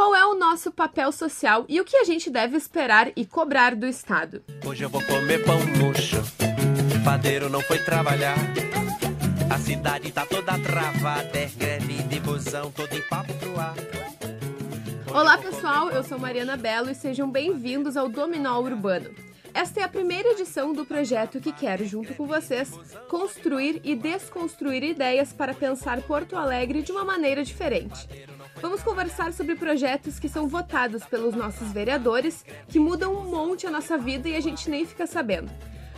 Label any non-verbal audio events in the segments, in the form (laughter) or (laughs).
Qual é o nosso papel social e o que a gente deve esperar e cobrar do Estado? Hoje eu vou comer pão murcho. Padeiro não foi trabalhar. A cidade tá toda travada. É greve de busão, todo em papo pro ar. Olá, pessoal. Eu sou Mariana Belo e sejam bem-vindos ao Dominó Urbano. Esta é a primeira edição do projeto que quero, junto com vocês, construir e desconstruir ideias para pensar Porto Alegre de uma maneira diferente. Vamos conversar sobre projetos que são votados pelos nossos vereadores, que mudam um monte a nossa vida e a gente nem fica sabendo.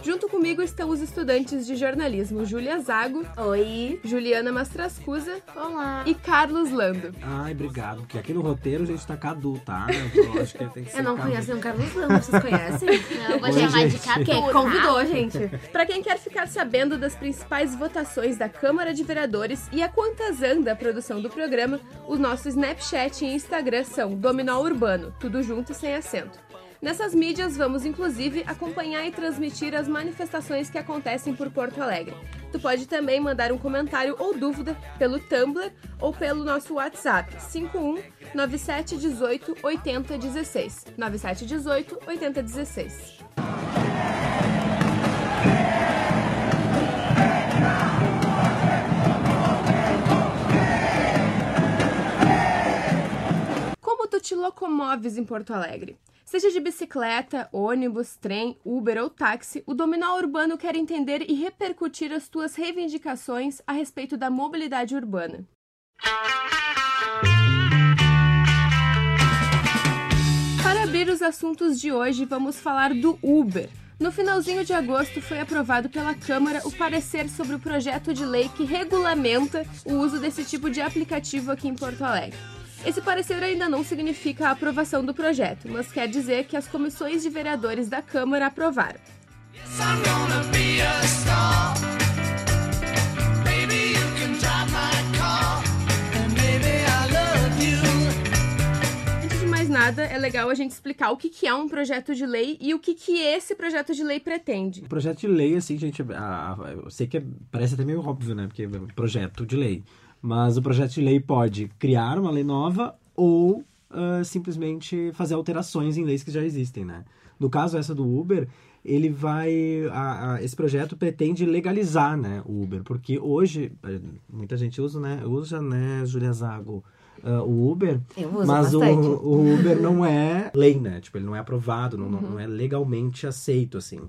Junto comigo estão os estudantes de jornalismo Júlia Zago. Oi. Juliana Mastrascusa. Olá. E Carlos Lando. Ai, obrigado. Porque aqui no roteiro a gente tá Cadu, tá? Eu acho que tem que ser Eu não Cadu. conheço o Carlos Lando, vocês conhecem? (laughs) Não, vou Oi, chamar de gente. Quem tá? convidou, gente? Para quem quer ficar sabendo das principais votações da Câmara de Vereadores e a quantas anda a produção do programa, o nosso Snapchat e Instagram são Dominó Urbano, tudo junto e sem acento. Nessas mídias, vamos inclusive acompanhar e transmitir as manifestações que acontecem por Porto Alegre. Tu pode também mandar um comentário ou dúvida pelo Tumblr ou pelo nosso WhatsApp 51 97 18 80 16. 97 18 80 16. Como tu te locomoves em Porto Alegre? Seja de bicicleta, ônibus, trem, Uber ou táxi, o Dominó Urbano quer entender e repercutir as tuas reivindicações a respeito da mobilidade urbana. Para abrir os assuntos de hoje, vamos falar do Uber. No finalzinho de agosto foi aprovado pela Câmara o parecer sobre o projeto de lei que regulamenta o uso desse tipo de aplicativo aqui em Porto Alegre. Esse parecer ainda não significa a aprovação do projeto, mas quer dizer que as comissões de vereadores da Câmara aprovaram. Antes de mais nada, é legal a gente explicar o que que é um projeto de lei e o que, que esse projeto de lei pretende. O projeto de lei, assim, gente, a- a- eu sei que é- parece até meio óbvio, né? Porque é um projeto de lei. Mas o projeto de lei pode criar uma lei nova ou ah, simplesmente fazer alterações em leis que já existem, né? No caso, essa do Uber, ele vai... a- a- esse projeto pretende legalizar, né, o Uber. Porque hoje, eh, muita gente usa, né? Usa, né, Julia Zago, ah, o Uber... Eu uso Mas o, o Uber não é lei, né? Tipo, ele não é aprovado, não, não é legalmente aceito, assim.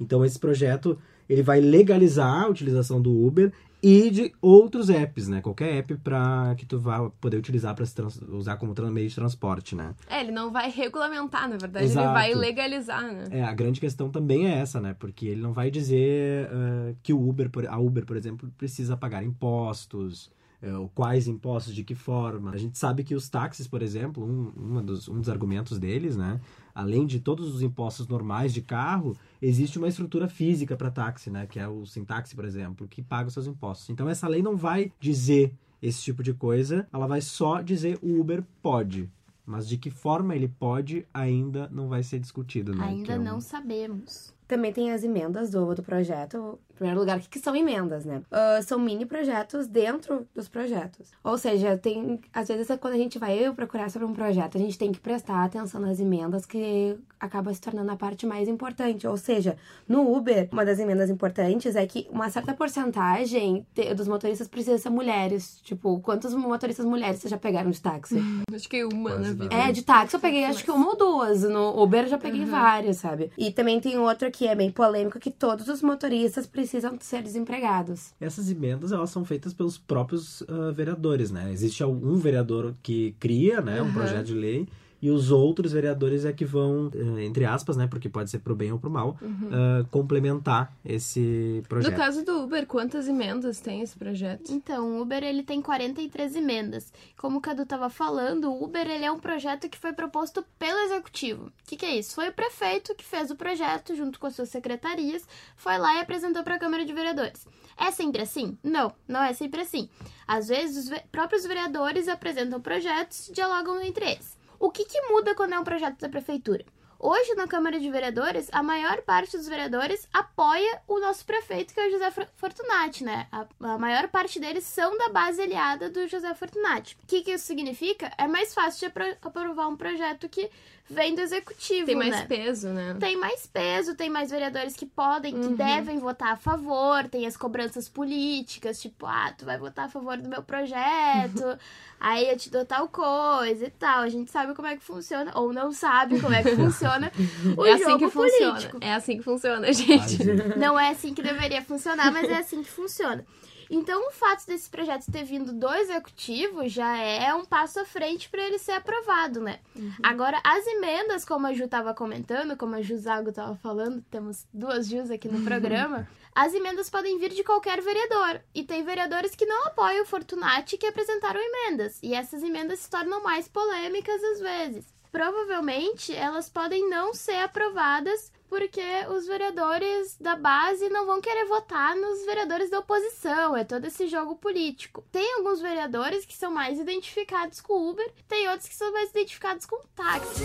Então, esse projeto, ele vai legalizar a utilização do Uber e de outros apps, né? Qualquer app para que tu vá poder utilizar para usar como meio de transporte, né? É, ele não vai regulamentar, na verdade, Exato. ele vai legalizar, né? É, a grande questão também é essa, né? Porque ele não vai dizer ah, que o Uber, a Uber, por exemplo, precisa pagar impostos, ou quais impostos, de que forma. A gente sabe que os táxis, por exemplo, um, dos, um dos argumentos deles, né? Além de todos os impostos normais de carro, existe uma estrutura física para táxi, né? Que é o Sintaxi, por exemplo, que paga os seus impostos. Então essa lei não vai dizer esse tipo de coisa, ela vai só dizer o Uber pode. Mas de que forma ele pode ainda não vai ser discutido, né? Ainda é um- não sabemos. Também tem as emendas do, do projeto. Primeiro lugar, o que, que são emendas, né? Ah, são mini projetos dentro dos projetos. Ou seja, tem. Às vezes, quando a gente vai procurar sobre um projeto, a gente tem que prestar atenção nas emendas, que acaba se tornando a parte mais importante. Ou seja, no Uber, uma das emendas importantes é que uma certa porcentagem dos motoristas precisa ser mulheres. Tipo, quantos motoristas mulheres vocês já pegaram de táxi? (laughs) Acho que uma Quase na vida. nada. É, de táxi eu peguei acho que uma ou duas. No Uber eu já peguei várias, sabe? E também tem outra que é bem polêmica, que todos os motoristas precisam ser desempregados. Essas emendas, elas são feitas pelos próprios ah, vereadores, né? Existe um vereador que cria, né, um Uhum. projeto de lei, e os outros vereadores é que vão, eh, entre aspas, né, porque pode ser pro bem ou pro mal, ah, complementar esse No projeto. caso do Uber, quantas emendas tem esse projeto? Então, o Uber ele tem 43 emendas. Como o Cadu estava falando, o Uber ele é um projeto que foi proposto pelo executivo. O que, que é isso? Foi o prefeito que fez o projeto junto com as suas secretarias, foi lá e apresentou para a Câmara de Vereadores. É sempre assim? Não, não é sempre assim. Às vezes, os ve- próprios vereadores apresentam projetos e dialogam entre eles. O que, que muda quando é um projeto da prefeitura? Hoje, na Câmara de Vereadores, a maior parte dos vereadores apoia o nosso prefeito, que é o José Fortunati, né? A, a maior parte deles são da base aliada do José Fortunati. O que, que isso significa? É mais fácil de apro aprovar um projeto que vem do executivo. Tem mais né? peso, né? Tem mais peso, tem mais vereadores que podem, que Uhum. devem votar a favor, tem as cobranças políticas, tipo, ah, tu vai votar a favor do meu projeto, (laughs) aí eu te dou tal coisa e tal. A gente sabe como é que funciona, ou não sabe como é que funciona (laughs) (laughs) o é assim jogo que funciona. político. É assim que funciona, (laughs) gente. Não é assim que deveria funcionar, mas é assim que funciona. Então, o fato desse projeto ter vindo do executivo já é um passo à frente para ele ser aprovado, né? Agora, as emendas, como a Ju estava comentando, como a Ju Zago estava falando, temos duas Jus aqui no (laughs) programa, as emendas podem vir de qualquer vereador. E tem vereadores que não apoiam o Fortunati que apresentaram emendas. E essas emendas se tornam mais polêmicas às vezes. Provavelmente elas podem não ser aprovadas porque os vereadores da base não vão querer votar nos vereadores da oposição. É todo esse jogo político. Tem alguns vereadores que são mais identificados com o Uber, tem outros que são mais identificados com o táxi.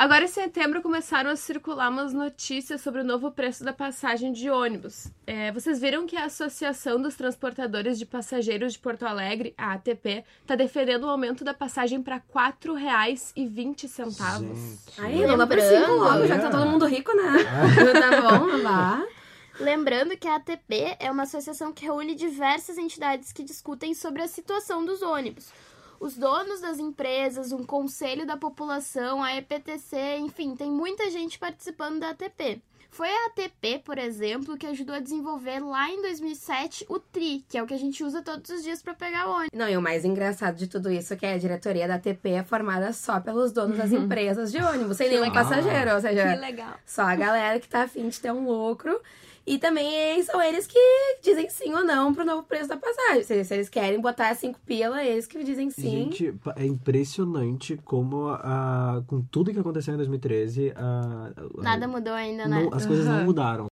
Agora, em setembro, começaram a circular umas notícias sobre o novo preço da passagem de ônibus. É, vocês viram que a Associação dos Transportadores de Passageiros de Porto Alegre, a ATP, está defendendo o aumento da passagem para R$ 4,20. Gente. Aí, não dá pra cinco Lembrando. logo, já que tá todo mundo rico, né? (laughs) tá bom, vá. Lembrando que a ATP é uma associação que reúne diversas entidades que discutem sobre a situação dos ônibus. Os donos das empresas, um conselho da população, a EPTC, enfim, tem muita gente participando da ATP. Foi a ATP, por exemplo, que ajudou a desenvolver lá em 2007 o TRI, que é o que a gente usa todos os dias para pegar ônibus. Não, e o mais engraçado de tudo isso é que a diretoria da TP é formada só pelos donos das (laughs) empresas de ônibus, sem nenhum legal. passageiro. Ou Que seja, legal. só a galera que tá afim de ter um lucro. E também são eles que dizem sim ou não pro novo preço da passagem. Se, se eles querem botar cinco pila, eles que dizem sim. Gente, é impressionante como, a, com tudo que aconteceu em 2013, a, a- Nada mudou ainda, né? não- as coisas não Aham. mudaram.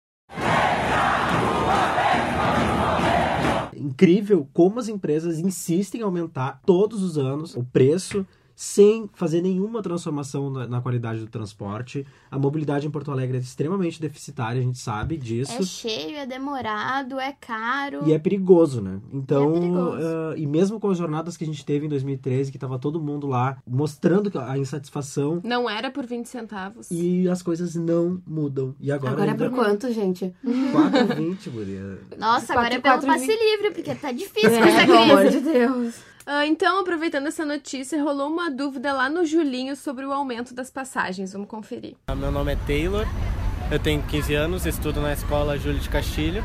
Incrível como as empresas insistem em aumentar todos os anos o preço sem fazer nenhuma transformação na, na qualidade do transporte. A mobilidade em Porto Alegre é extremamente deficitária, a gente sabe disso. É cheio, é demorado, é caro. E é perigoso, né? Então, E é perigoso. ah, e mesmo com as jornadas que a gente teve em 2013, que tava todo mundo lá mostrando a insatisfação, Não era por 20 centavos. e as coisas não mudam. E agora, Agora é por quanto, gente? 4,20, guria. Nossa, agora é Quatro- pelo quatro passe livre, porque tá (laughs) difícil com É, essa pelo amor crise. de Deus. Ah, então, aproveitando essa notícia, rolou uma dúvida lá no Julinho sobre o aumento das passagens. Vamos conferir. Meu nome é Taylor, eu tenho 15 anos, estudo na escola Júlio de Castilho.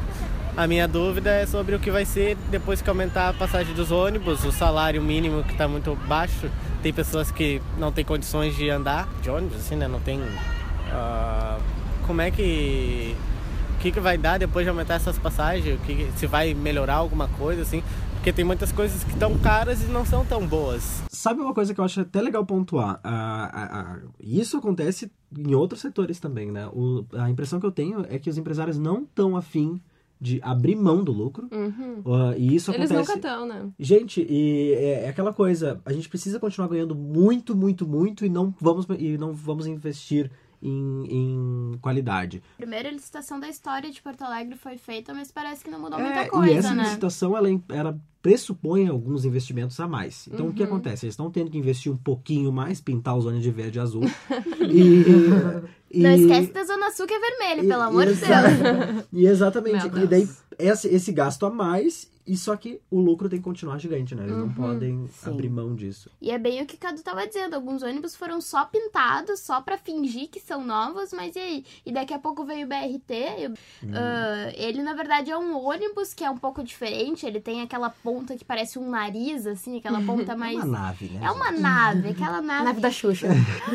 A minha dúvida é sobre o que vai ser depois que aumentar a passagem dos ônibus, o salário mínimo que está muito baixo. Tem pessoas que não têm condições de andar de ônibus, assim, né? Não tem. ah, como é que. O que, que vai dar depois de aumentar essas passagens? Que, se vai melhorar alguma coisa, assim? Porque tem muitas coisas que estão caras e não são tão boas. Sabe uma coisa que eu acho até legal pontuar? Ah, ah, ah, isso acontece em outros setores também, né? O- a impressão que eu tenho é que os empresários não estão afim de abrir mão do lucro. Uhum. ah, e isso Eles acontece. nunca estão, né? Gente, e é, é aquela coisa, a gente precisa continuar ganhando muito, muito, muito e não vamos, e não vamos investir em, em qualidade. A primeira licitação da história de Porto Alegre foi feita, mas parece que não mudou É, muita coisa, e essa né? licitação, ela, ela pressupõe alguns investimentos a mais. Então, o que Uhum. acontece? Eles estão tendo que investir um pouquinho mais, pintar os ônibus de verde e azul. e, (laughs) e- Não esquece da Zona Sul que é vermelho, e- pelo amor de Deus. E exatamente. E daí, esse, esse gasto a mais, e só que o lucro tem que continuar gigante, né? Eles não Uhum. podem Sim. abrir mão disso. E é bem o que o Cadu tava dizendo. Alguns ônibus foram só pintados, só pra fingir que são novos, mas e aí? E daqui a pouco veio o BRT. e o- ah, ele, na verdade, é um ônibus que é um pouco diferente. Ele tem aquela ponta que parece um nariz, assim, aquela ponta É mais. uma nave, né? É uma nave, aquela nave. Nave da Xuxa. (laughs)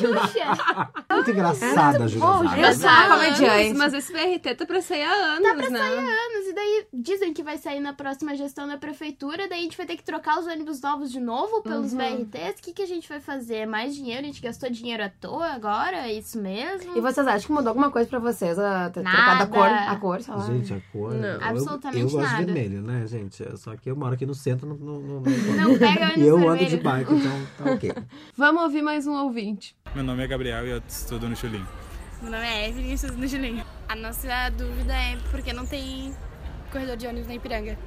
Xuxa. (laughs) Muito engraçada, a Júlia bom, Zaga. Eu Mas sou há comediante. mas esse BRT tá pra sair há anos, né? anos, e daí dizem que vai sair na próxima gestão da prefeitura, daí a gente vai ter que trocar os ônibus novos de novo pelos BRTs. O que, que a gente vai fazer? Mais dinheiro? A gente gastou dinheiro à toa agora? É isso mesmo? E vocês acham que mudou alguma coisa pra vocês? A ter Nada. trocado a cor? A cor, sei lá. Gente, a cor. Não. eu- Absolutamente eu, gosto nada. de vermelho, né, gente? Só que eu moro aqui no centro, não. não, não, Não pega ônibus E eu ando de bike, então tá ok. (laughs) Vamos ouvir mais um ouvinte. Meu nome é Gabriel e eu estudo no Chulim. Meu nome é Evelyn e estudo no Julinho. A nossa dúvida é porque não tem corredor de ônibus na Ipiranga.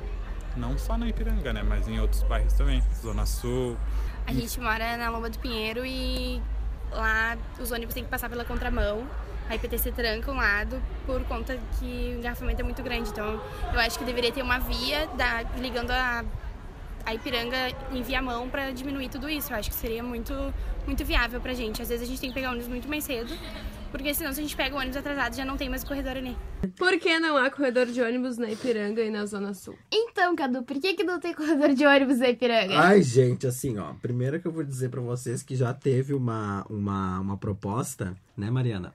Não só na Ipiranga, né? Mas em outros bairros também. Zona Sul. A gente mora na Lomba do Pinheiro e lá os ônibus têm que passar pela contramão. A IPTC tranca um lado por conta que o engarrafamento é muito grande. Então eu acho que deveria ter uma via da- ligando a, a Ipiranga em viamão para diminuir tudo isso. Eu acho que seria muito, muito viável pra gente. Às vezes a gente tem que pegar ônibus muito mais cedo, porque senão se a gente pega o ônibus atrasado já não tem mais corredor ali. Por que não há corredor de ônibus na Ipiranga e na Zona Sul? Então, Cadu, por que, que não tem corredor de ônibus na Ipiranga? Ai, gente, assim, ó. Primeiro que eu vou dizer pra vocês que já teve uma, uma, uma proposta, né, Mariana?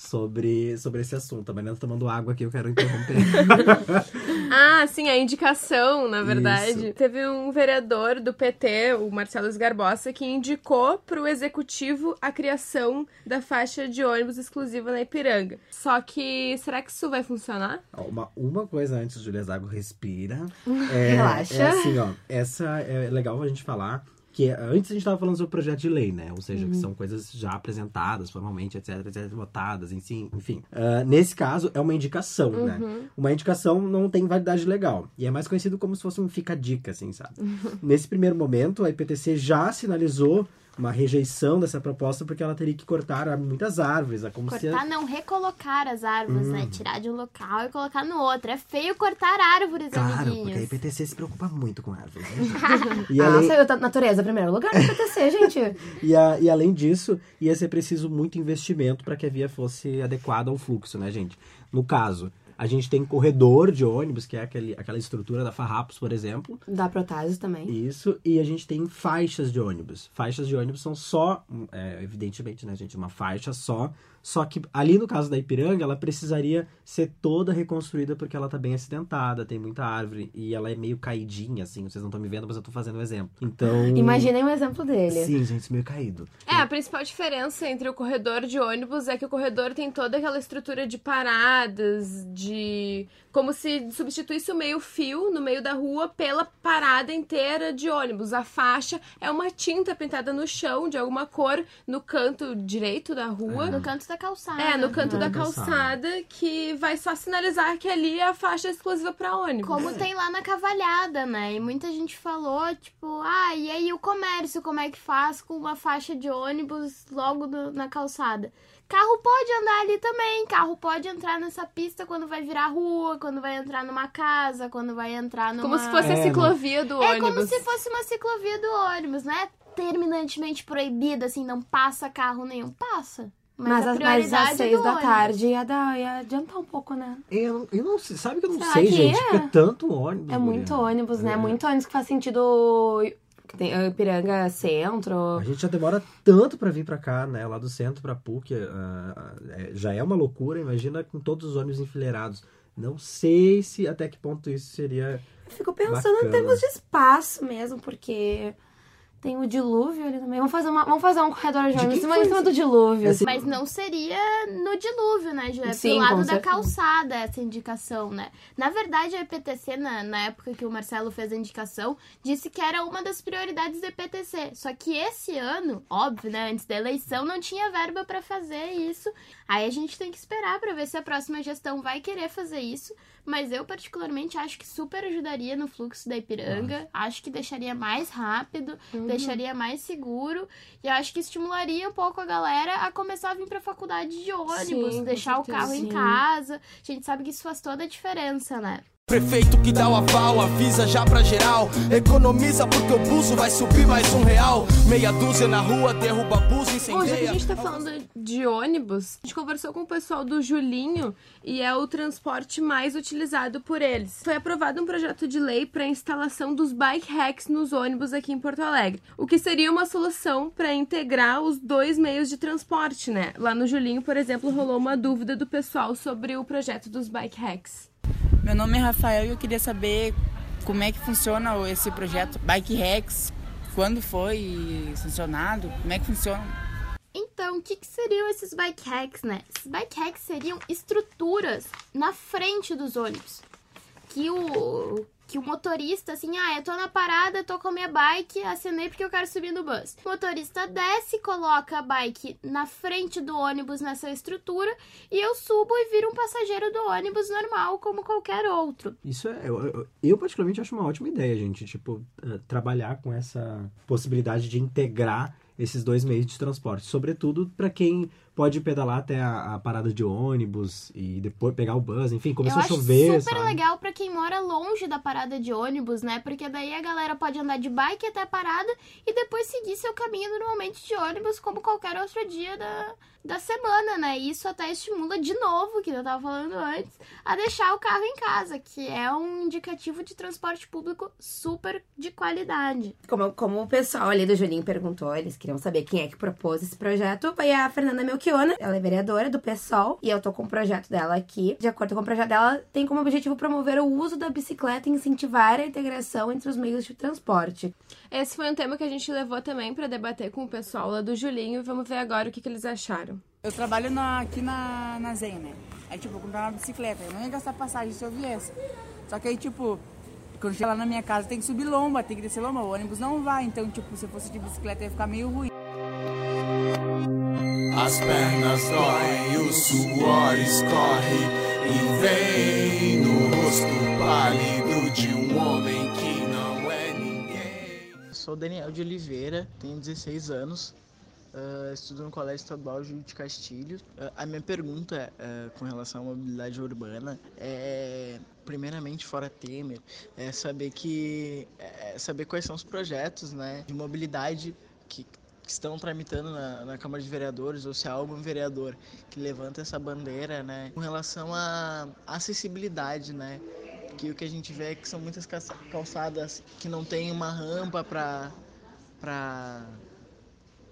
Sobre, sobre esse assunto. A Mariana tá tomando água aqui, eu quero interromper. (laughs) Ah, sim, a indicação, na verdade. Isso. Teve um vereador do PT, o Marcelo Esgarbosa, que indicou pro executivo a criação da faixa de ônibus exclusiva na Ipiranga. Só que, será que isso vai funcionar? Uma, uma coisa antes, Julia Zago, respira. (laughs) É, Relaxa. É assim, ó. Essa é legal a gente falar. Que antes a gente tava falando sobre o projeto de lei, né? Ou seja, que são coisas já apresentadas formalmente, etc, etc, votadas, enfim. enfim. Ah, nesse caso, é uma indicação, né? Uma indicação não tem validade legal. E é mais conhecido como se fosse um fica-dica, assim, sabe? Nesse primeiro momento, a IPTC já sinalizou uma rejeição dessa proposta porque ela teria que cortar muitas árvores. É como se Cortar não, recolocar as árvores, né? Tirar de um local e colocar no outro. É feio cortar árvores, Claro, porque a amiguinhos. IPTC se preocupa muito com árvores. Né? (laughs) e, Ah, além, saiu da natureza, primeiro lugar no PTC, (laughs) gente. e, a- e além disso, ia ser preciso muito investimento para que a via fosse adequada ao fluxo, né, gente? No caso, a gente tem corredor de ônibus, que é aquele, aquela estrutura da Farrapos, por exemplo. Da Protásio também. Isso, e a gente tem faixas de ônibus. Faixas de ônibus são só, é, evidentemente, né, gente, uma faixa só. Só que ali no caso da Ipiranga, ela precisaria ser toda reconstruída porque ela tá bem acidentada, tem muita árvore e ela é meio caidinha, assim. Vocês não estão me vendo, mas eu tô fazendo o exemplo. Então. Imaginem um exemplo dele. Sim, gente, meio caído. É, a principal diferença entre o corredor de ônibus é que o corredor tem toda aquela estrutura de paradas, de. como se substituísse o meio-fio no meio da rua pela parada inteira de ônibus. A faixa é uma tinta pintada no chão de alguma cor no canto direito da rua. No canto da calçada. É, no canto No da calçada, que vai só sinalizar que ali é a faixa exclusiva pra ônibus. Como tem lá na cavalhada, né? E muita gente falou, tipo, ah, e aí o comércio, como é que faz com uma faixa de ônibus logo no- na calçada? Carro pode andar ali também, carro pode entrar nessa pista quando vai virar rua, quando vai entrar numa casa, quando vai entrar numa... Como se fosse É, a ciclovia do É ônibus. como se fosse uma ciclovia do ônibus, não é terminantemente proibida, assim, não passa carro nenhum. Passa. Mas, Mas, a mas às seis da tarde ia, dar, ia adiantar um pouco, né? Eu não, eu não sei, sabe que eu não Será sei, que gente, é? porque é tanto ônibus. É muito mulher. ônibus, né? É. Muito ônibus que faz sentido. que Tem uh, Ipiranga Centro. A gente já demora tanto pra vir pra cá, né? Lá do centro pra PUC. é- já é uma loucura, imagina com todos os ônibus enfileirados. Não sei se até que ponto isso seria. Eu fico pensando Bacana. em termos de espaço mesmo, porque tem o dilúvio ali também. Vamos fazer, uma, vamos fazer um corredor de ônibus em cima- do dilúvio. Esse- Mas não seria no dilúvio, né, Ju? É Sim, pro lado da certeza. calçada essa indicação, né? Na verdade, a EPTC, na, na época que o Marcelo fez a indicação, disse que era uma das prioridades da EPTC. Só que esse ano, óbvio, né, antes da eleição, não tinha verba pra fazer isso. Aí a gente tem que esperar pra ver se a próxima gestão vai querer fazer isso. Mas eu, particularmente, acho que super ajudaria no fluxo da Ipiranga. Acho que deixaria mais rápido, Uhum. deixaria mais seguro. E acho que estimularia um pouco a galera a começar a vir pra faculdade de ônibus, Sim, deixar o carro em casa. A gente sabe que isso faz toda a diferença, né? Prefeito que dá o aval, avisa já pra geral. Economiza porque o buzo vai subir mais um real. Meia dúzia na rua, derruba buzo, Bom, já que a incendeia. gente tá falando de ônibus, a gente conversou com o pessoal do Julinho e é o transporte mais utilizado por eles. Foi aprovado um projeto de lei para instalação dos bike racks nos ônibus aqui em Porto Alegre, o que seria uma solução para integrar os dois meios de transporte, né? Lá no Julinho, por exemplo, rolou uma dúvida do pessoal sobre o projeto dos bike racks. Meu nome é Rafael e eu queria saber como é que funciona esse projeto Bike Rex, quando foi sancionado, como é que funciona. Então, o que, que seriam esses bike hacks, né? Esses bike hacks seriam estruturas na frente dos ônibus. Que o, que o motorista, assim, ah, eu tô na parada, tô com a minha bike, acenei porque eu quero subir no bus. O motorista desce, coloca a bike na frente do ônibus nessa estrutura e eu subo e viro um passageiro do ônibus normal, como qualquer outro. Isso é. Eu, eu, eu particularmente acho uma ótima ideia, gente. Tipo, eh, trabalhar com essa possibilidade de integrar esses dois meios de transporte. Sobretudo para quem pode pedalar até a, a parada de ônibus e depois pegar o bus, enfim, começou eu a chover. acho super sabe? legal pra quem mora longe da parada de ônibus, né? Porque daí a galera pode andar de bike até a parada e depois seguir seu caminho normalmente de ônibus, como qualquer outro dia da, da semana, né? E isso até estimula de novo, que eu tava falando antes, a deixar o carro em casa, que é um indicativo de transporte público super de qualidade. Como, como o pessoal ali do Julinho perguntou, eles queriam saber quem é que propôs esse projeto. Foi a Fernanda Ela é vereadora do PSOL, e eu tô com o projeto dela aqui. De acordo com o projeto dela, tem como objetivo promover o uso da bicicleta e incentivar a integração entre os meios de transporte. Esse foi um tema que a gente levou também pra debater com o pessoal lá do Julinho. Vamos ver agora o que, que eles acharam. Eu trabalho na- aqui na, na Zen, né? Aí, tipo, eu comprei uma bicicleta. Eu não ia gastar passagem se eu viesse. Só que aí, tipo, quando chega lá na minha casa, tem que subir lomba, tem que descer lomba. O ônibus não vai. Então, tipo, se eu fosse de bicicleta, ia ficar meio ruim. As pernas doem, o suor escorre e vem no rosto pálido de um homem que não é ninguém. Sou Daniel de Oliveira, tenho 16 anos, ah, estudo no Colégio Estadual Júlio de Castilho. Ah, a minha pergunta ah, com relação à mobilidade urbana é, primeiramente, fora Temer, é saber que é saber quais são os projetos, né, de mobilidade que que estão tramitando na, na Câmara de Vereadores ou se há algum vereador que levanta essa bandeira, né, com relação à acessibilidade, né, que o que a gente vê é que são muitas calça- calçadas que não tem uma rampa para para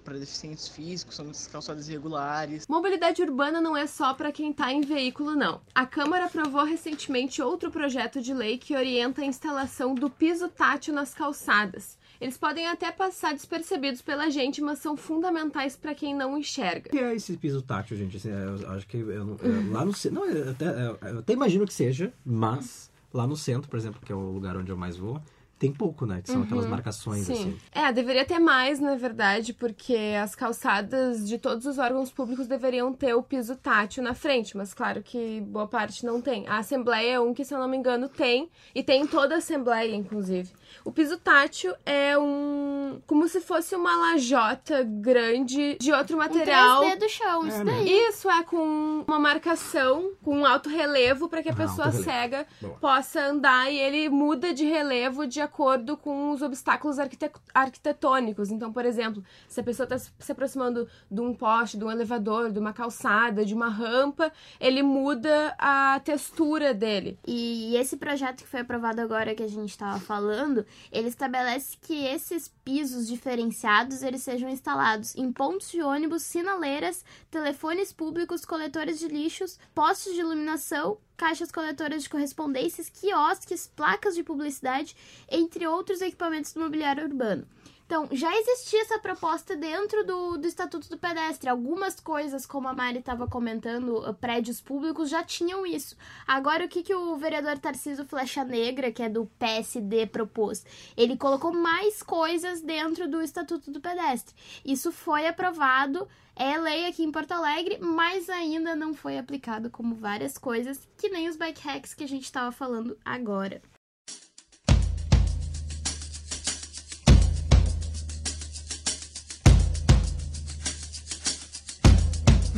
para deficientes físicos, são muitas calçadas irregulares. Mobilidade urbana não é só para quem está em veículo, não. A Câmara aprovou recentemente outro projeto de lei que orienta a instalação do piso tátil nas calçadas. Eles podem até passar despercebidos pela gente, mas são fundamentais para quem não enxerga. O que é esse piso tátil, gente? Assim, eu acho que eu, eu- lá no centro. Não, eu eu- eu até imagino que seja, mas lá no centro, por exemplo, que é o lugar onde eu mais vou, tem pouco, né? Que são aquelas Uhum. marcações, Sim. assim. É, deveria ter mais, na verdade, porque as calçadas de todos os órgãos públicos deveriam ter o piso tátil na frente, mas claro que boa parte não tem. A Assembleia é um que, se eu não me engano, tem, e tem em toda a Assembleia, inclusive. O piso tátil é um. como se fosse uma lajota grande de outro material. 3D do chão, isso daí. Isso é com uma marcação, com um alto relevo, para que a Ah, pessoa cega Boa. possa andar e ele muda de relevo de acordo com os obstáculos arquite- arquitetônicos. Então, por exemplo, se a pessoa está se aproximando de um poste, de um elevador, de uma calçada, de uma rampa, ele muda a textura dele. E esse projeto que foi aprovado agora que a gente estava falando, ele estabelece que esses pisos diferenciados eles sejam instalados em pontos de ônibus, sinaleiras, telefones públicos, coletores de lixos, postes de iluminação, caixas coletoras de correspondências, quiosques, placas de publicidade, entre outros equipamentos do mobiliário urbano. Então, já existia essa proposta dentro do, do Estatuto do Pedestre. Algumas coisas, como a Mari estava comentando, uh, prédios públicos já tinham isso. Agora, o que, que o vereador Tarcísio Flecha Negra, que é do PSD, propôs? Ele colocou mais coisas dentro do Estatuto do Pedestre. Isso foi aprovado, é lei aqui em Porto Alegre, mas ainda não foi aplicado como várias coisas, que nem os bike hacks que a gente estava falando agora.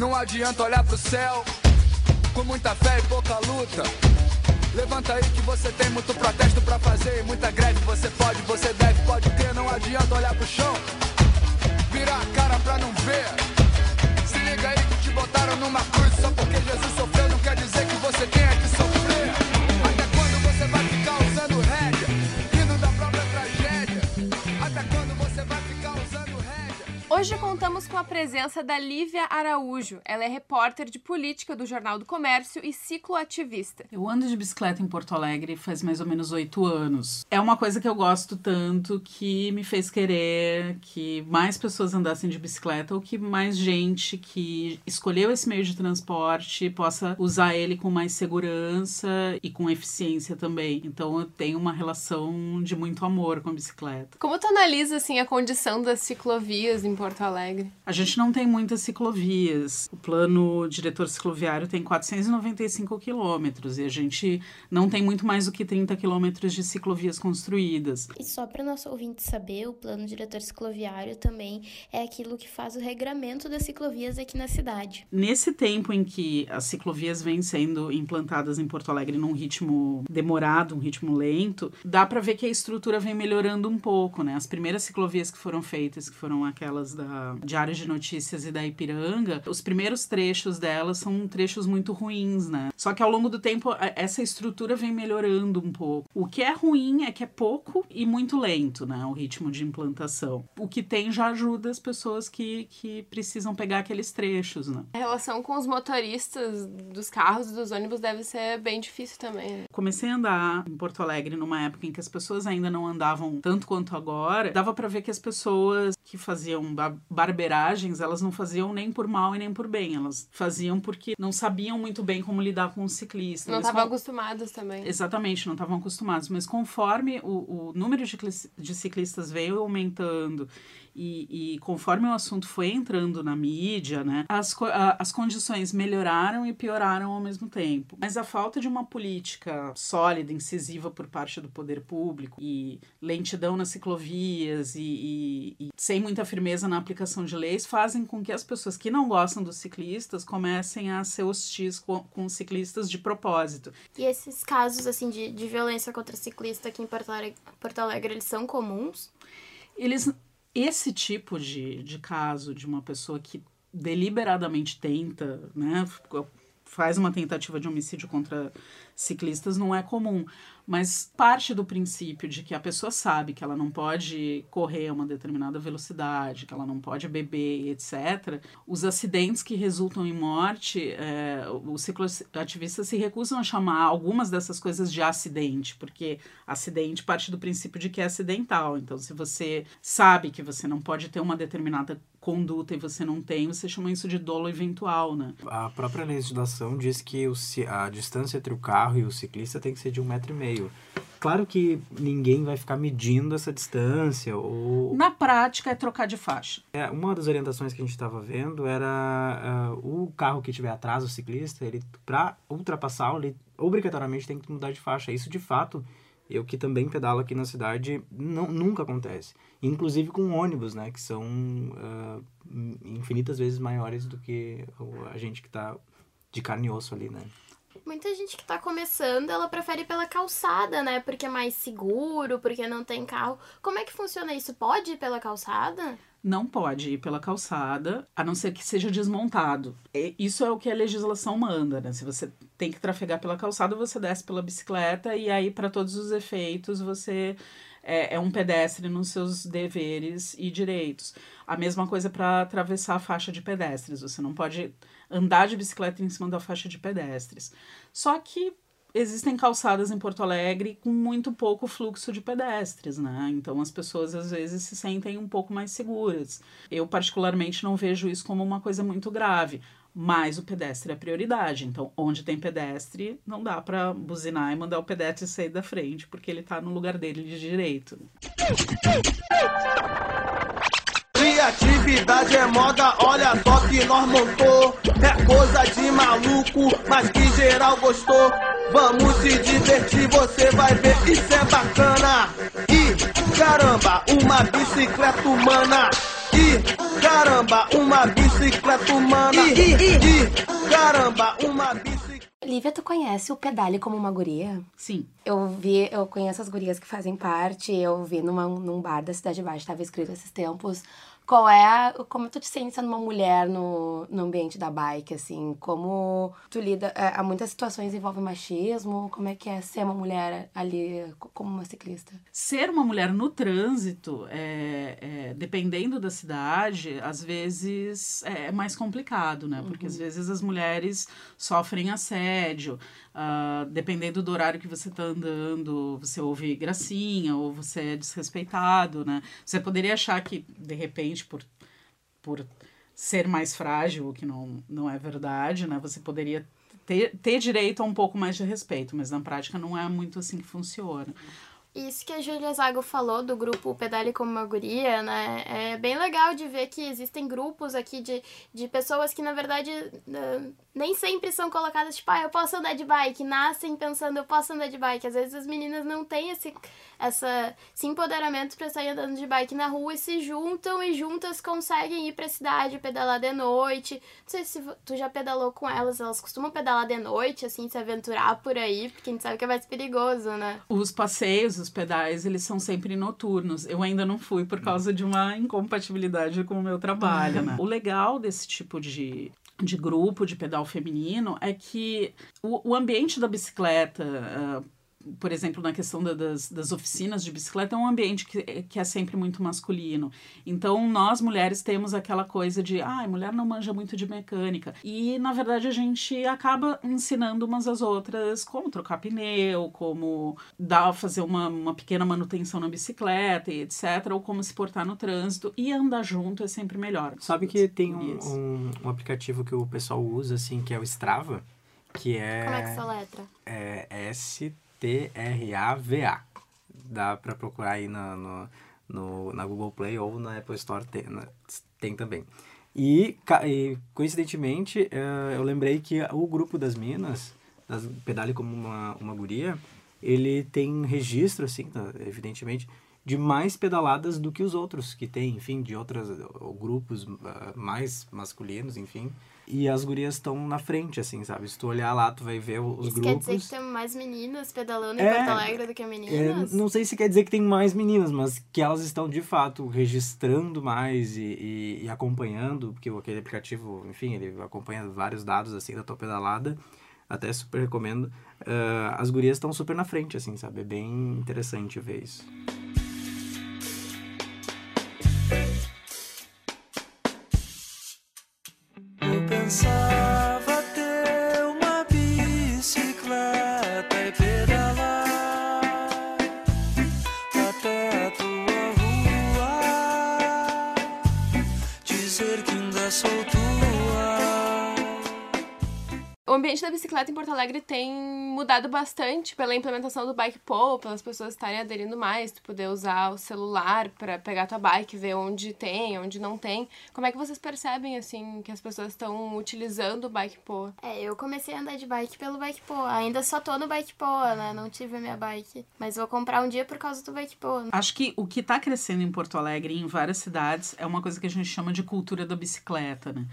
Não adianta olhar pro céu com muita fé e pouca luta. Levanta aí que você tem muito protesto pra fazer, muita greve. Você pode, você deve, pode ter. Não adianta olhar pro chão, virar a cara pra não ver. Se liga aí que te botaram numa cruz só porque Jesus Hoje contamos com a presença da Lívia Araújo. Ela é repórter de política do Jornal do Comércio e cicloativista. Eu ando de bicicleta em Porto Alegre faz mais ou menos oito anos. É uma coisa que eu gosto tanto que me fez querer que mais pessoas andassem de bicicleta ou que mais gente que escolheu esse meio de transporte possa usar ele com mais segurança e com eficiência também. Então eu tenho uma relação de muito amor com a bicicleta. Como tu analisa assim a condição das ciclovias em Porto Alegre? A gente não tem muitas ciclovias. O plano diretor cicloviário tem 495 quilômetros e a gente não tem muito mais do que 30 quilômetros de ciclovias construídas. E só para nosso ouvinte saber, o plano diretor cicloviário também é aquilo que faz o regramento das ciclovias aqui na cidade. Nesse tempo em que as ciclovias vêm sendo implantadas em Porto Alegre num ritmo demorado, um ritmo lento, dá para ver que a estrutura vem melhorando um pouco, né? As primeiras ciclovias que foram feitas, que foram aquelas da Diário de Notícias e da Ipiranga, os primeiros trechos delas são trechos muito ruins, né? Só que ao longo do tempo a- essa estrutura vem melhorando um pouco. O que é ruim é que é pouco e muito lento, né? O ritmo de implantação. O que tem já ajuda as pessoas que, que precisam pegar aqueles trechos, né? A relação com os motoristas dos carros e dos ônibus deve ser bem difícil também. né? Comecei a andar em Porto Alegre numa época em que as pessoas ainda não andavam tanto quanto agora. Dava pra ver que as pessoas que faziam barberagens, elas não faziam nem por mal e nem por bem. Elas faziam porque não sabiam muito bem como lidar com o ciclista. Não estavam com- acostumados também. Exatamente, não estavam acostumados. Mas conforme o, o número de, de ciclistas veio aumentando e, e conforme o assunto foi entrando na mídia, né, as, a- as condições melhoraram e pioraram ao mesmo tempo. Mas a falta de uma política sólida, incisiva por parte do poder público e lentidão nas ciclovias e, e- e sem muita firmeza na aplicação de leis fazem com que as pessoas que não gostam dos ciclistas comecem a ser hostis com, com os ciclistas de propósito. E esses casos assim de, de violência contra ciclista aqui em Porto Alegre, Porto Alegre, eles são comuns? eles esse tipo de, de caso de uma pessoa que deliberadamente tenta, né, faz uma tentativa de homicídio contra ciclistas não é comum, mas parte do princípio de que a pessoa sabe que ela não pode correr a uma determinada velocidade, que ela não pode beber, etc. Os acidentes que resultam em morte, é, os cicloativistas se recusam a chamar algumas dessas coisas de acidente, porque acidente parte do princípio de que é acidental. Então, se você sabe que você não pode ter uma determinada conduta e você não tem, você chama isso de dolo eventual, né? A própria legislação diz que o a distância entre o carro e o ciclista tem que ser de um metro e meio. Claro que ninguém vai ficar medindo essa distância ou... Na prática é trocar de faixa. É, uma das orientações que a gente estava vendo era ah, o carro que tiver atrás do ciclista, ele para ultrapassar, ele obrigatoriamente tem que mudar de faixa. Isso de fato, eu que também pedalo aqui na cidade, não, nunca acontece. Inclusive com ônibus, né, que são ah, infinitas vezes maiores do que a gente que está de carne e osso ali, né? Muita gente que tá começando, ela prefere pela calçada, né? Porque é mais seguro, porque não tem carro. Como é que funciona isso? Pode ir pela calçada? Não pode ir pela calçada, a não ser que seja desmontado. E Isso é o que a legislação manda, né? Se você tem que trafegar pela calçada, você desce pela bicicleta e aí, para todos os efeitos, você é, é um pedestre nos seus deveres e direitos. A mesma coisa para atravessar a faixa de pedestres. Você não pode andar de bicicleta em cima da faixa de pedestres. Só que existem calçadas em Porto Alegre com muito pouco fluxo de pedestres, né? Então as pessoas às vezes se sentem um pouco mais seguras. Eu particularmente não vejo isso como uma coisa muito grave. Mas o pedestre é prioridade. Então, onde tem pedestre, não dá pra buzinar e mandar o pedestre sair da frente, porque ele tá no lugar dele de direito. Criatividade é moda, olha só que nós montou. É coisa de maluco, mas que geral gostou. Vamos se divertir, você vai ver, isso é bacana. E caramba, uma bicicleta humana. E caramba, uma bicicleta humana. E, e, e caramba, uma bicicleta. Lívia, tu conhece o Pedale como uma guria? Sim. Eu vi, eu conheço as gurias que fazem parte, eu vi numa, num bar da Cidade Baixa, estava escrito esses tempos, Qual é a, como tu te sente sendo uma mulher no, no ambiente da bike, assim? Como tu lida... é, Há muitas situações envolvem machismo. Como é que é ser uma mulher ali co- como uma ciclista? Ser uma mulher no trânsito, é, é, dependendo da cidade, às vezes é mais complicado, né? Porque às vezes as mulheres sofrem assédio. Ah, dependendo do horário que você está andando, você ouve gracinha ou você é desrespeitado, né? Você poderia achar que, de repente, por, por ser mais frágil, o que não, não é verdade, né? Você poderia ter, ter direito a um pouco mais de respeito, mas na prática não é muito assim que funciona. Isso que a Júlia Zago falou do grupo Pedale como uma Guria, né? É bem legal de ver que existem grupos aqui de, de pessoas que, na verdade, nem sempre são colocadas, tipo, ah, eu posso andar de bike. Nascem pensando, eu posso andar de bike. Às vezes as meninas não têm esse, essa, esse empoderamento pra sair andando de bike na rua e se juntam e juntas conseguem ir pra cidade, pedalar de noite. Não sei se tu já pedalou com elas, elas costumam pedalar de noite, assim, se aventurar por aí, porque a gente sabe que é mais perigoso, né? Os passeios, os pedais, eles são sempre noturnos. Eu ainda não fui por causa de uma incompatibilidade com o meu trabalho, né? O legal desse tipo de, de grupo de pedal feminino é que o, o ambiente da bicicleta. ah, por exemplo, na questão da- das, das oficinas de bicicleta, é um ambiente que, que é sempre muito masculino. Então, nós mulheres temos aquela coisa de, ah, mulher não manja muito de mecânica. E, na verdade, a gente acaba ensinando umas às outras como trocar pneu, como dar, fazer uma, uma pequena manutenção na bicicleta e etc. Ou como se portar no trânsito. E andar junto é sempre melhor. Sabe que tem um, um, um aplicativo que o pessoal usa, assim, que é o Strava, que é... Como é que soletra? É S-T-R-A-V-A. Dá pra procurar aí na, no, no- na Google Play ou na Apple Store, tem, na- tem também. E, e, coincidentemente, eh, eu lembrei que o grupo das minas, das Pedale como uma, uma guria, ele tem registro, assim, tá, evidentemente, de mais pedaladas do que os outros, que tem, enfim, de outros grupos ah, mais masculinos, enfim. E as gurias estão na frente, assim, sabe? Se tu olhar lá, tu vai ver os Isso quer grupos. dizer que tem mais meninas pedalando em É, Porto Alegre do que É, meninas? não sei se quer dizer que tem mais meninas, mas que elas estão de fato registrando mais e, e, e acompanhando, porque aquele aplicativo, enfim, ele acompanha vários dados assim da tua pedalada. Até super recomendo. Ah, as gurias estão super na frente, assim, sabe? É bem interessante ver isso. Eu O ambiente da bicicleta em Porto Alegre tem mudado bastante pela implementação do bike pole, pelas pessoas estarem aderindo mais, tu poder usar o celular pra pegar tua bike, ver onde tem, onde não tem. Como é que vocês percebem assim que as pessoas estão utilizando o bike pole? É, eu comecei a andar de bike pelo bike pole. Ainda só tô no bike pole, né? Não tive a minha bike. Mas vou comprar um dia por causa do bike pole. Acho que o que está crescendo em Porto Alegre e em várias cidades é uma coisa que a gente chama de cultura da bicicleta, né?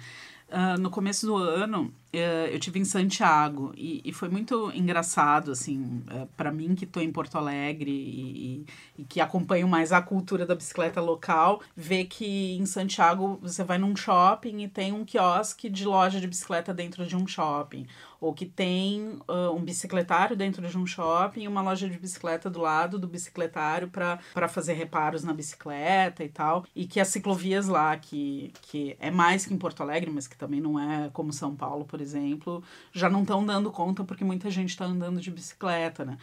Ah, no começo do ano, eu tive em Santiago e, e foi muito engraçado, assim, para mim que estou em Porto Alegre e, e- e que acompanho mais a cultura da bicicleta local, ver que em Santiago você vai num shopping e tem um quiosque de loja de bicicleta dentro de um shopping, ou que tem ah, um bicicletário dentro de um shopping e uma loja de bicicleta do lado do bicicletário para fazer reparos na bicicleta e tal. E que as ciclovias lá, que, que é mais que em Porto Alegre, mas que também não é como São Paulo, por exemplo, já não estão dando conta porque muita gente está andando de bicicleta, né?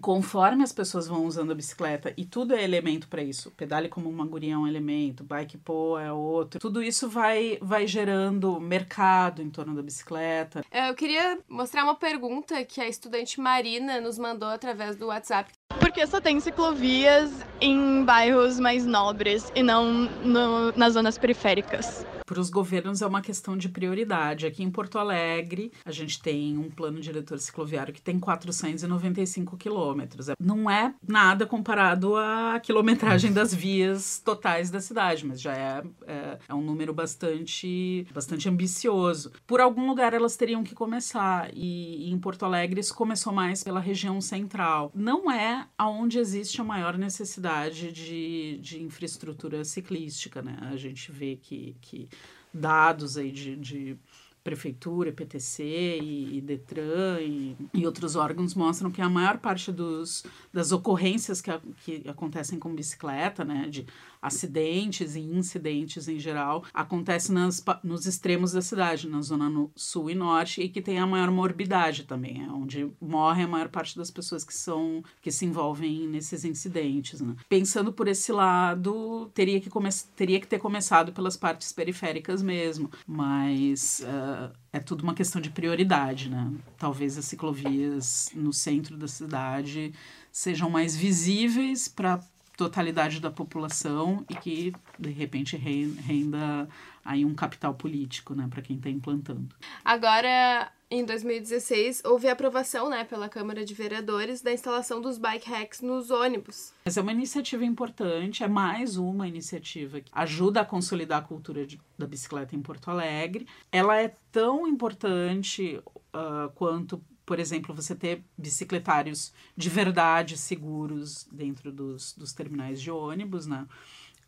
Conforme as pessoas vão usando a bicicleta, e tudo é elemento para isso, pedale como uma guria é um elemento, bike pole é outro, tudo isso vai, vai gerando mercado em torno da bicicleta. É, Eu queria mostrar uma pergunta que a estudante Marina nos mandou através do WhatsApp. Por que só tem ciclovias em bairros mais nobres e não no- nas zonas periféricas? Para os governos é uma questão de prioridade. Aqui em Porto Alegre, a gente tem um plano diretor cicloviário que tem 495 quilômetros. Não é nada comparado à quilometragem das vias totais da cidade, mas já é, é, é um número bastante, bastante ambicioso. Por algum lugar elas teriam que começar, e, e em Porto Alegre isso começou mais pela região central. Não é aonde existe a maior necessidade de, de infraestrutura ciclística, né? A gente vê que, que dados aí de, de prefeitura, PTC e, e Detran e, e outros órgãos mostram que a maior parte dos, das ocorrências que, a- que acontecem com bicicleta, né, de acidentes e incidentes em geral, acontece nas, nos extremos da cidade, na zona no, sul e norte, e que tem a maior morbidade também, é onde morre a maior parte das pessoas que são que se envolvem nesses incidentes. Né? Pensando por esse lado, teria que, come teria que ter começado pelas partes periféricas mesmo, mas ah, é tudo uma questão de prioridade, né? Talvez as ciclovias no centro da cidade sejam mais visíveis para totalidade da população e que de repente re- renda aí um capital político, né, para quem está implantando. Agora, em 2016, houve a aprovação, né, pela Câmara de Vereadores da instalação dos bike hacks nos ônibus. Mas é uma iniciativa importante, é mais uma iniciativa que ajuda a consolidar a cultura de- da bicicleta em Porto Alegre. Ela é tão importante ah, quanto, por exemplo, você ter bicicletários de verdade seguros dentro dos, dos terminais de ônibus, né?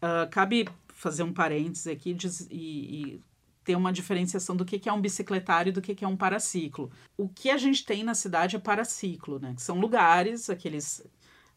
Ah, cabe fazer um parênteses aqui diz- e, e ter uma diferenciação do que que é um bicicletário e do que que é um paraciclo. O que a gente tem na cidade é paraciclo, né? Que são lugares, aqueles,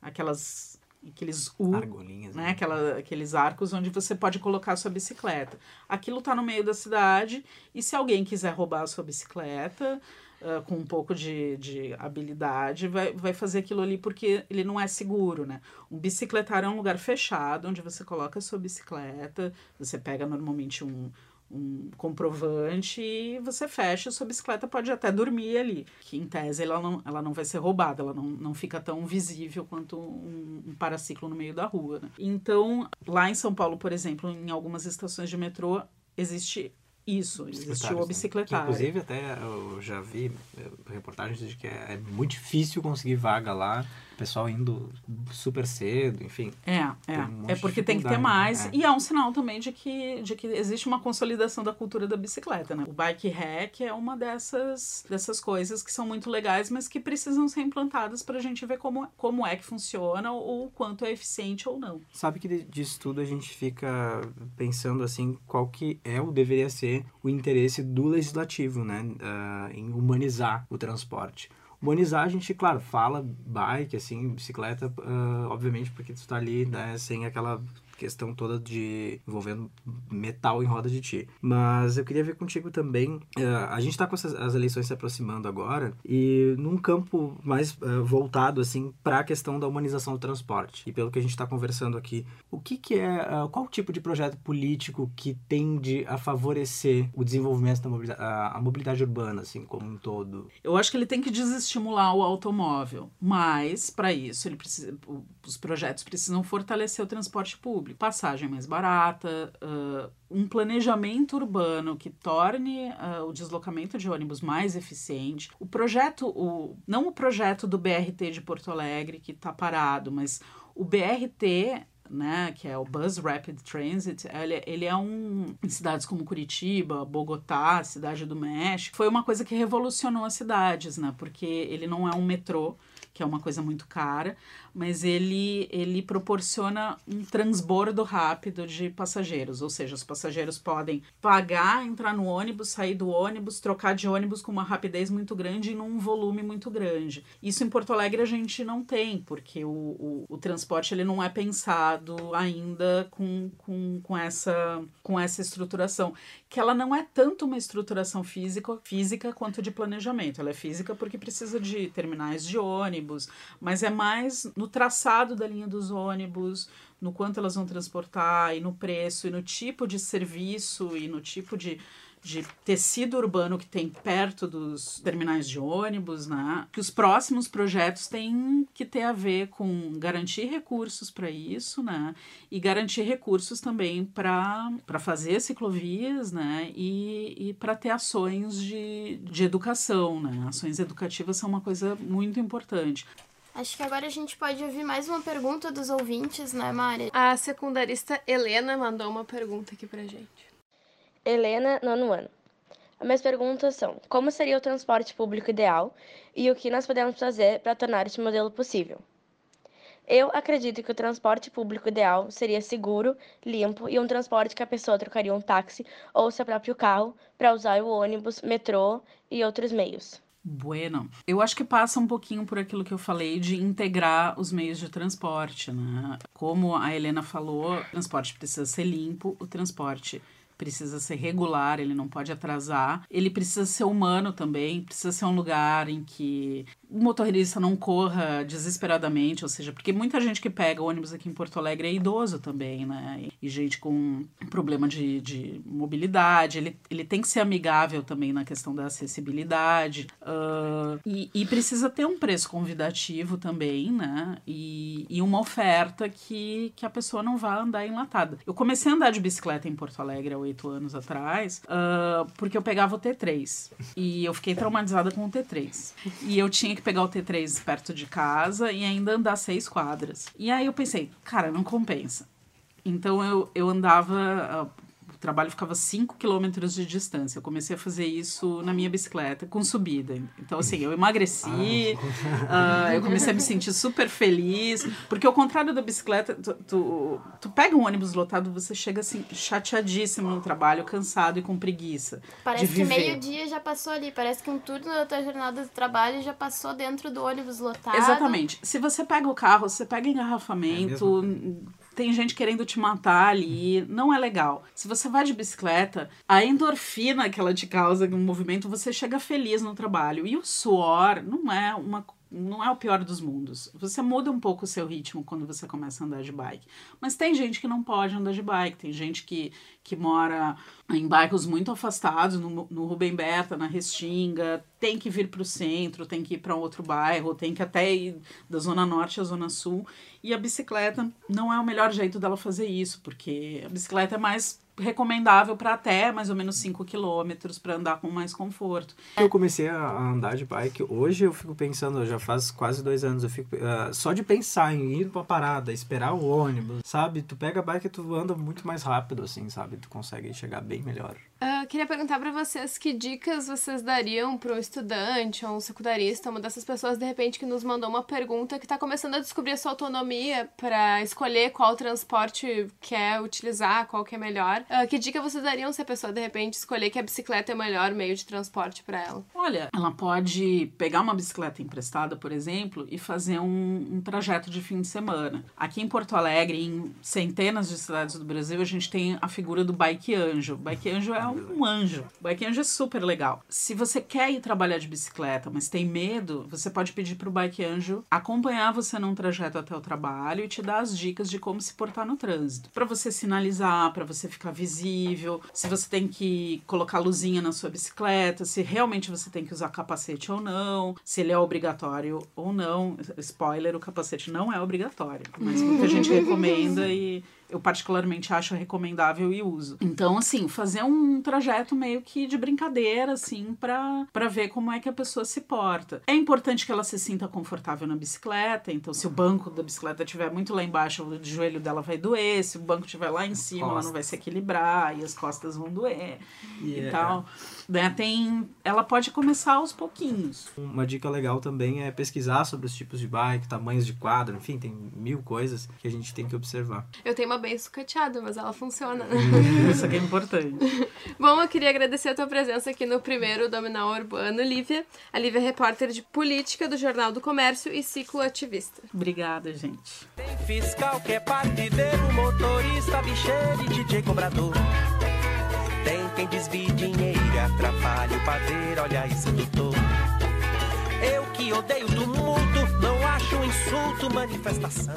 aquelas, aqueles U, Argolinhas, né? Aquela, aqueles arcos onde você pode colocar a sua bicicleta. Aquilo está no meio da cidade e se alguém quiser roubar a sua bicicleta ah, com um pouco de, de habilidade, vai, vai fazer aquilo ali porque ele não é seguro, né? Um bicicletário é um lugar fechado onde você coloca a sua bicicleta, você pega normalmente um, um comprovante e você fecha, sua bicicleta pode até dormir ali. Que em tese ela não, ela não vai ser roubada, ela não, não fica tão visível quanto um, um paraciclo no meio da rua. Né? Então, lá em São Paulo, por exemplo, em algumas estações de metrô, existe isso, existe o né? bicicletário. Inclusive, até eu já vi eh, reportagens de que é, é muito difícil conseguir vaga lá, pessoal indo super cedo, enfim. É, é. um é porque tem que ter mais. é. E é um sinal também de que, de que existe uma consolidação da cultura da bicicleta, né? O bike hack é uma dessas, dessas coisas que são muito legais, mas que precisam ser implantadas para a gente ver como, como é que funciona ou quanto é eficiente ou não. Sabe que disso tudo a gente fica pensando assim, qual que é ou deveria ser o interesse do legislativo, né, ah, em humanizar o transporte. Humanizar, a gente, claro, fala bike, assim, bicicleta, ah, obviamente porque tu tá ali, né, sem aquela questão toda de envolvendo metal em roda de ti. Mas eu queria ver contigo também, ah, a gente tá com essas, as eleições se aproximando agora e num campo mais ah, voltado, assim, para a questão da humanização do transporte. E pelo que a gente está conversando aqui, o que que é, ah, qual tipo de projeto político que tende a favorecer o desenvolvimento da mobilidade, a, mobilidade urbana, assim, como um todo? Eu acho que ele tem que desestimular o automóvel, mas para isso ele precisa, os projetos precisam fortalecer o transporte público, passagem mais barata, ah, um planejamento urbano que torne ah, o deslocamento de ônibus mais eficiente. O projeto, o, não o projeto do BRT de Porto Alegre que está parado, mas o BRT né, que é o Bus Rapid Transit, ele, ele é um em cidades como Curitiba, Bogotá, Cidade do México, foi uma coisa que revolucionou as cidades, né, porque ele não é um metrô, que é uma coisa muito cara, mas ele, ele proporciona um transbordo rápido de passageiros, ou seja, os passageiros podem pagar, entrar no ônibus, sair do ônibus, trocar de ônibus com uma rapidez muito grande e num volume muito grande. Isso em Porto Alegre a gente não tem, porque o, o, o transporte ele não é pensado ainda com, com, com, essa, com essa estruturação, que ela não é tanto uma estruturação física, física quanto de planejamento. Ela é física porque precisa de terminais de ônibus, mas é mais no traçado da linha dos ônibus, no quanto elas vão transportar, e no preço, e no tipo de serviço, e no tipo de, de tecido urbano que tem perto dos terminais de ônibus, né? Que os próximos projetos têm que ter a ver com garantir recursos para isso, né? E garantir recursos também para fazer ciclovias, né? E, e para ter ações de, de educação, né? Ações educativas são uma coisa muito importante. Acho que agora a gente pode ouvir mais uma pergunta dos ouvintes, né, Mari? A secundarista Helena mandou uma pergunta aqui pra gente. Helena, nono ano. As minhas perguntas são: como seria o transporte público ideal e o que nós podemos fazer para tornar este modelo possível? Eu acredito que o transporte público ideal seria seguro, limpo e um transporte que a pessoa trocaria um táxi ou seu próprio carro para usar o ônibus, metrô e outros meios. Bueno, eu acho que passa um pouquinho por aquilo que eu falei de integrar os meios de transporte, né? Como a Helena falou, o transporte precisa ser limpo, o transporte precisa ser regular, ele não pode atrasar. Ele precisa ser humano também, precisa ser um lugar em que o motorista não corra desesperadamente, ou seja, porque muita gente que pega ônibus aqui em Porto Alegre é idoso também, né? E gente com problema de, de mobilidade, ele, ele tem que ser amigável também na questão da acessibilidade. ah, e, e precisa ter um preço convidativo também, né? E, e uma oferta que, que a pessoa não vá andar enlatada. Eu comecei a andar de bicicleta em Porto Alegre há oito anos atrás, ah, porque eu pegava o T3. E eu fiquei traumatizada com o T3. E eu tinha que pegar o T3 perto de casa e ainda andar seis quadras. E aí eu pensei, cara, não compensa. Então eu, eu andava. O trabalho ficava 5 quilômetros de distância. Eu comecei a fazer isso na minha bicicleta, com subida. Então, assim, eu emagreci, (laughs) ah, eu comecei a me sentir super feliz. Porque, ao contrário da bicicleta, tu, tu, tu pega um ônibus lotado, você chega, assim, chateadíssimo no trabalho, cansado e com preguiça. Parece de que meio-dia já passou ali. Parece que um turno da tua jornada de trabalho já passou dentro do ônibus lotado. Exatamente. Se você pega o carro, você pega engarrafamento, tem gente querendo te matar ali, não é legal. Se você vai de bicicleta, a endorfina que ela te causa no movimento, você chega feliz no trabalho. E o suor não é uma não é o pior dos mundos. Você muda um pouco o seu ritmo quando você começa a andar de bike. Mas tem gente que não pode andar de bike, tem gente que, que mora em bairros muito afastados, no, no Rubem Berta, na Restinga, tem que vir para o centro, tem que ir para outro bairro, tem que até ir da Zona Norte à Zona Sul. E a bicicleta não é o melhor jeito dela fazer isso, porque a bicicleta é mais recomendável para até mais ou menos 5 quilômetros para andar com mais conforto. Eu comecei a andar de bike, hoje eu fico pensando, já faz quase dois anos, eu fico ah, só de pensar em ir pra parada, esperar o ônibus, sabe? Tu pega a bike e tu anda muito mais rápido, assim, sabe? Tu consegue chegar bem melhor. Ah, queria perguntar pra vocês que dicas vocês dariam para um estudante ou um secundarista, uma dessas pessoas de repente que nos mandou uma pergunta que tá começando a descobrir a sua autonomia para escolher qual transporte quer utilizar, qual que é melhor. Ah, que dica vocês dariam se a pessoa de repente escolher que a bicicleta é o melhor meio de transporte para ela? Olha, ela pode pegar uma bicicleta emprestada, por exemplo, e fazer um, um trajeto de fim de semana. Aqui em Porto Alegre, em centenas de cidades do Brasil, a gente tem a figura do bike anjo. Bike anjo é um anjo. O bike anjo é super legal. Se você quer ir trabalhar de bicicleta, mas tem medo, você pode pedir pro bike anjo acompanhar você num trajeto até o trabalho e te dar as dicas de como se portar no trânsito. Pra você sinalizar, pra você ficar visível, se você tem que colocar luzinha na sua bicicleta, se realmente você tem que usar capacete ou não, se ele é obrigatório ou não. Spoiler, o capacete não é obrigatório, mas muita gente (laughs) recomenda e eu particularmente acho recomendável e uso. Então, assim, fazer um trajeto meio que de brincadeira, assim, pra, pra ver como é que a pessoa se porta. É importante que ela se sinta confortável na bicicleta, então se o banco da bicicleta estiver muito lá embaixo, o joelho dela vai doer, se o banco estiver lá em cima, ela não vai se equilibrar e as costas vão doer e Yeah. tal. Né? Tem, ela pode começar aos pouquinhos. Uma dica legal também é pesquisar sobre os tipos de bike, tamanhos de quadro, enfim, tem mil coisas que a gente tem que observar. Eu tenho uma bem sucateada, mas ela funciona. (laughs) Isso aqui é (laughs) importante. Bom, eu queria agradecer a tua presença aqui no primeiro Dominal Urbano, Lívia. A Lívia é repórter de política do Jornal do Comércio e cicloativista. Obrigada, gente. Tem fiscal que é partideiro, motorista, bicheiro e DJ cobrador. Tem quem desvie dinheiro atrapalha o padeiro, olha isso, doutor. Eu que odeio tumulto, não acho um insulto manifestação.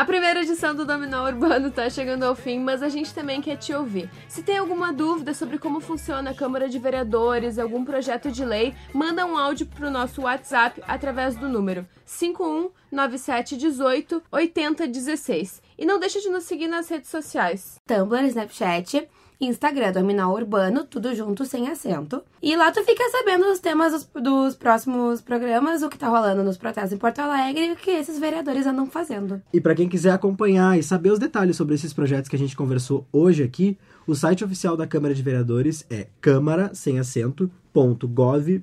A primeira edição do Dominó Urbano tá chegando ao fim, mas a gente também quer te ouvir. Se tem alguma dúvida sobre como funciona a Câmara de Vereadores, algum projeto de lei, manda um áudio pro nosso WhatsApp através do número 519718 8016. E não deixa de nos seguir nas redes sociais. Tumblr, Snapchat, Instagram, Dominó Urbano, tudo junto, sem acento. E lá tu fica sabendo os temas dos, dos próximos programas, o que tá rolando nos protestos em Porto Alegre e o que esses vereadores andam fazendo. E para quem quiser acompanhar e saber os detalhes sobre esses projetos que a gente conversou hoje aqui, o site oficial da Câmara de Vereadores é câmara sem acento .gov.br.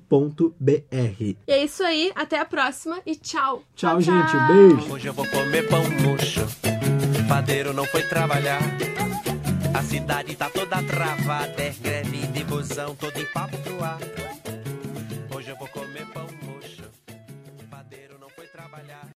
E é isso aí, até a próxima e tchau. Tchau, gente, um beijo. Hoje eu vou comer pão murcho. Padeiro não foi trabalhar. A cidade tá toda travada. É greve de busão, todo em papo pro ar.